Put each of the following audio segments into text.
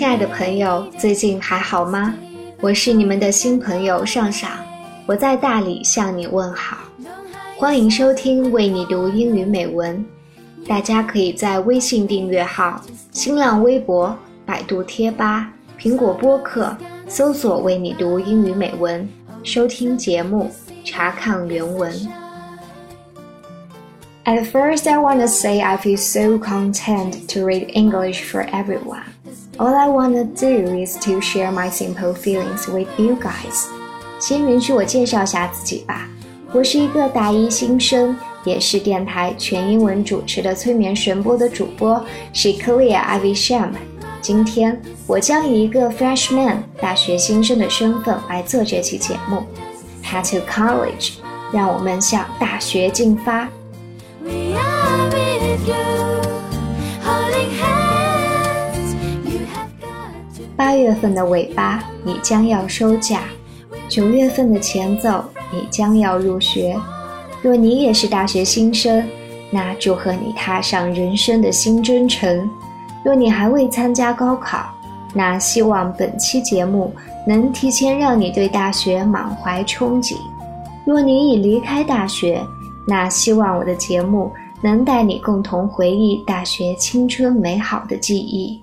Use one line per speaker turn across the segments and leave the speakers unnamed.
亲爱的朋友，最近还好吗？我是你们的新朋友上上，我在大理向你问好，欢迎收听为你读英语美文。大家可以在微信订阅号、新浪微博、百度贴吧、苹果播客搜索“为你读英语美文”，收听节目，查看原文。At first, I want to say I feel so content to read English for everyone. All I want to do is to share my simple feelings with you guys. 先允许我介绍一下自己吧。我是一个大一新生，也是电台全英文主持的催眠神播的主播，是 Clear Ivy Sham。今天我将以一个 freshman 大学新生的身份来做这期节目。Head to college，让我们向大学进发。We are with you. 八月份的尾巴，你将要收假；九月份的前奏，你将要入学。若你也是大学新生，那祝贺你踏上人生的新征程；若你还未参加高考，那希望本期节目能提前让你对大学满怀憧憬；若你已离开大学，那希望我的节目。能带你共同回忆大学青春美好的记忆。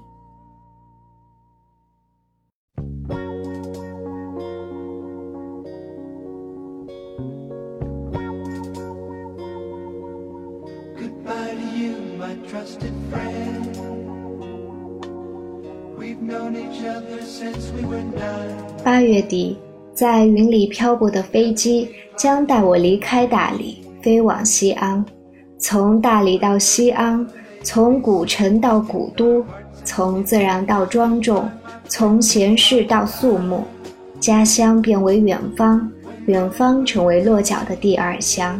八月底，在云里漂泊的飞机将带我离开大理，飞往西安。从大理到西安，从古城到古都，从自然到庄重，从闲适到肃穆，家乡变为远方，远方成为落脚的第二乡。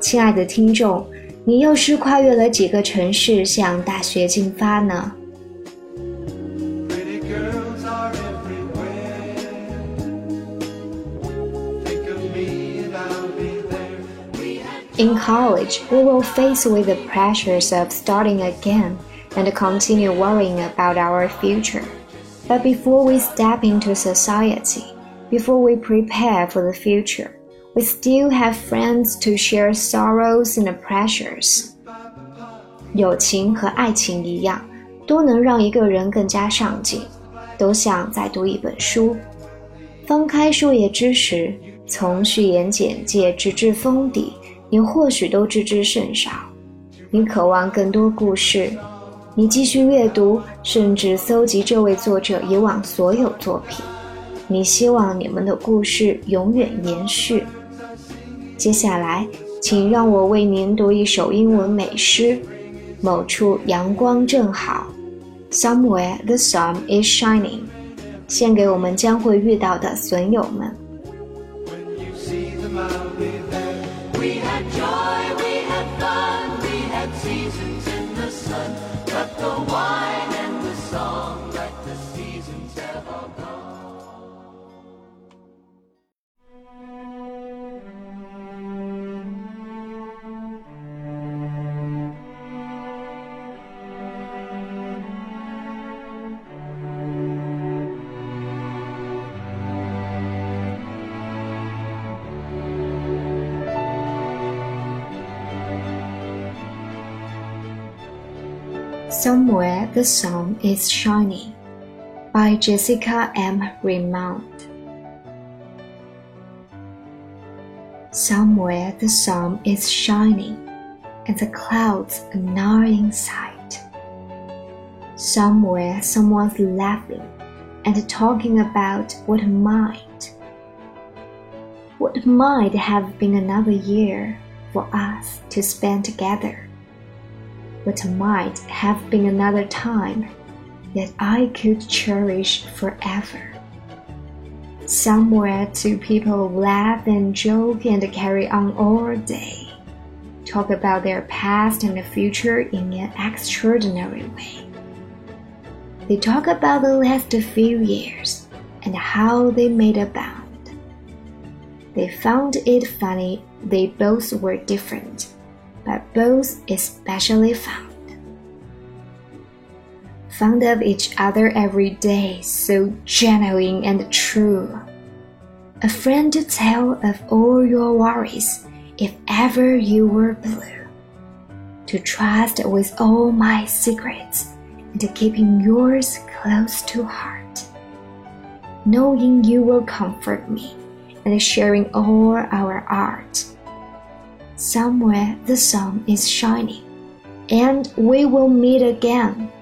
亲爱的听众，你又是跨越了几个城市向大学进发呢 ？In college, we will face with the pressures of starting again and continue worrying about our future. But before we step into society, before we prepare for the future, we still have friends to share sorrows and pressures. 友情和爱情一样，都能让一个人更加上进，都像在读一本书。翻开书页之时，从序言简介直至封底。 你或许都知之甚少，你渴望更多故事，你继续阅读，甚至搜集这位作者以往所有作品，你希望你们的故事永远延续。接下来，请让我为您读一首英文美诗：某处阳光正好，Somewhere the sun is shining，献给我们将会遇到的损友们。
We had joy, we had fun, we had seasons in the sun, but the wine.
Somewhere the Sun is Shining by Jessica M. Raymond. Somewhere the sun is shining and the clouds are not in sight. Somewhere someone's laughing and talking about what might. What might have been another year for us to spend together but might have been another time that I could cherish forever. Somewhere two people laugh and joke and carry on all day, talk about their past and the future in an extraordinary way. They talk about the last few years and how they made a bound. They found it funny they both were different but both especially found. fond of each other every day, so genuine and true. A friend to tell of all your worries, if ever you were blue. To trust with all my secrets, and keeping yours close to heart. Knowing you will comfort me, and sharing all our art. Somewhere the sun is shining, and we will meet again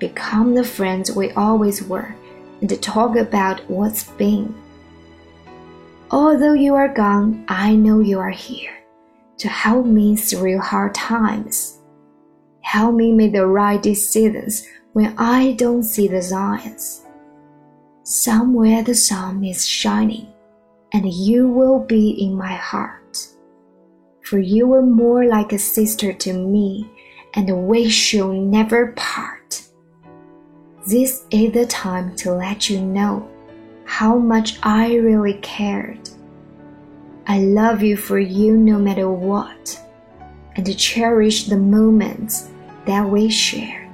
become the friends we always were, and talk about what's been. Although you are gone, I know you are here to help me through hard times. Help me make the right decisions when I don't see the signs. Somewhere the sun is shining, and you will be in my heart. For you were more like a sister to me, and we shall never part. This is the time to let you know how much I really cared. I love you for you no matter what, and to cherish the moments that we shared.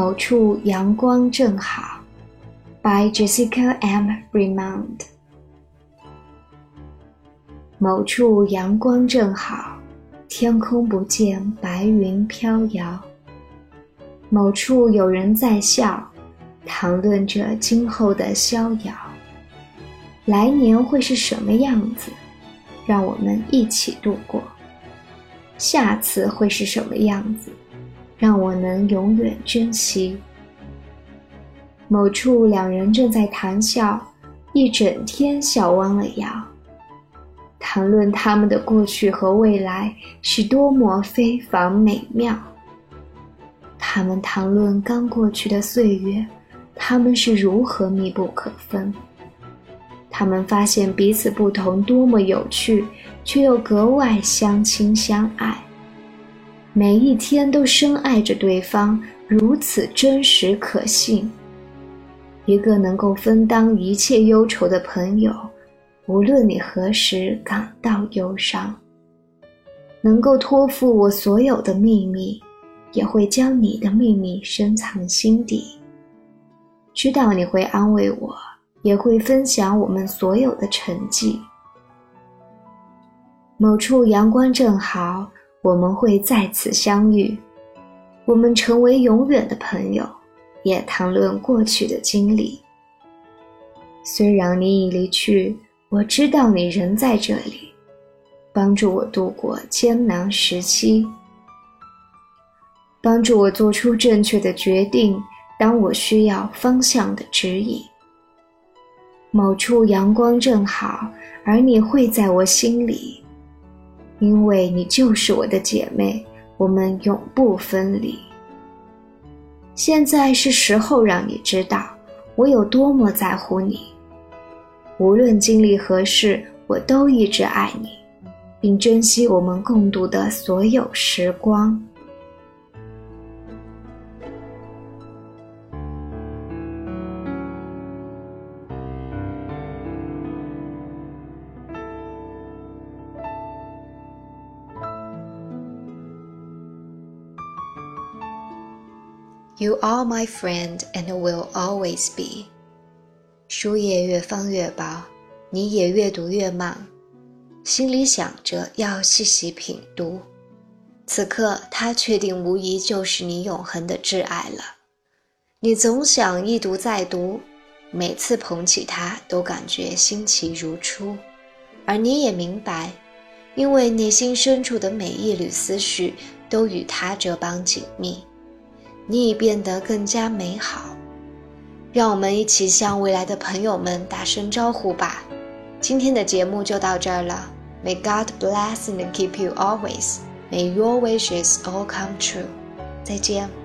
某处阳光正好，by Jessica M. Raymond。某处阳光正好，天空不见白云飘摇。某处有人在笑，谈论着今后的逍遥。来年会是什么样子？让我们一起度过。下次会是什么样子？让我能永远珍惜。某处两人正在谈笑，一整天笑弯了腰，谈论他们的过去和未来是多么非凡美妙。他们谈论刚过去的岁月，他们是如何密不可分。他们发现彼此不同多么有趣，却又格外相亲相爱。每一天都深爱着对方，如此真实可信。一个能够分担一切忧愁的朋友，无论你何时感到忧伤，能够托付我所有的秘密，也会将你的秘密深藏心底。知道你会安慰我，也会分享我们所有的成绩。某处阳光正好。我们会再次相遇，我们成为永远的朋友，也谈论过去的经历。虽然你已离去，我知道你仍在这里，帮助我度过艰难时期，帮助我做出正确的决定。当我需要方向的指引，某处阳光正好，而你会在我心里。因为你就是我的姐妹，我们永不分离。现在是时候让你知道我有多么在乎你。无论经历何事，我都一直爱你，并珍惜我们共度的所有时光。You are my friend and will always be。书页越翻越薄，你也越读越慢，心里想着要细细品读。此刻，他确定无疑就是你永恒的挚爱了。你总想一读再读，每次捧起它都感觉新奇如初。而你也明白，因为内心深处的每一缕思绪都与它这般紧密。你已变得更加美好，让我们一起向未来的朋友们打声招呼吧。今天的节目就到这儿了。May God bless and keep you always. May your wishes all come true. 再见。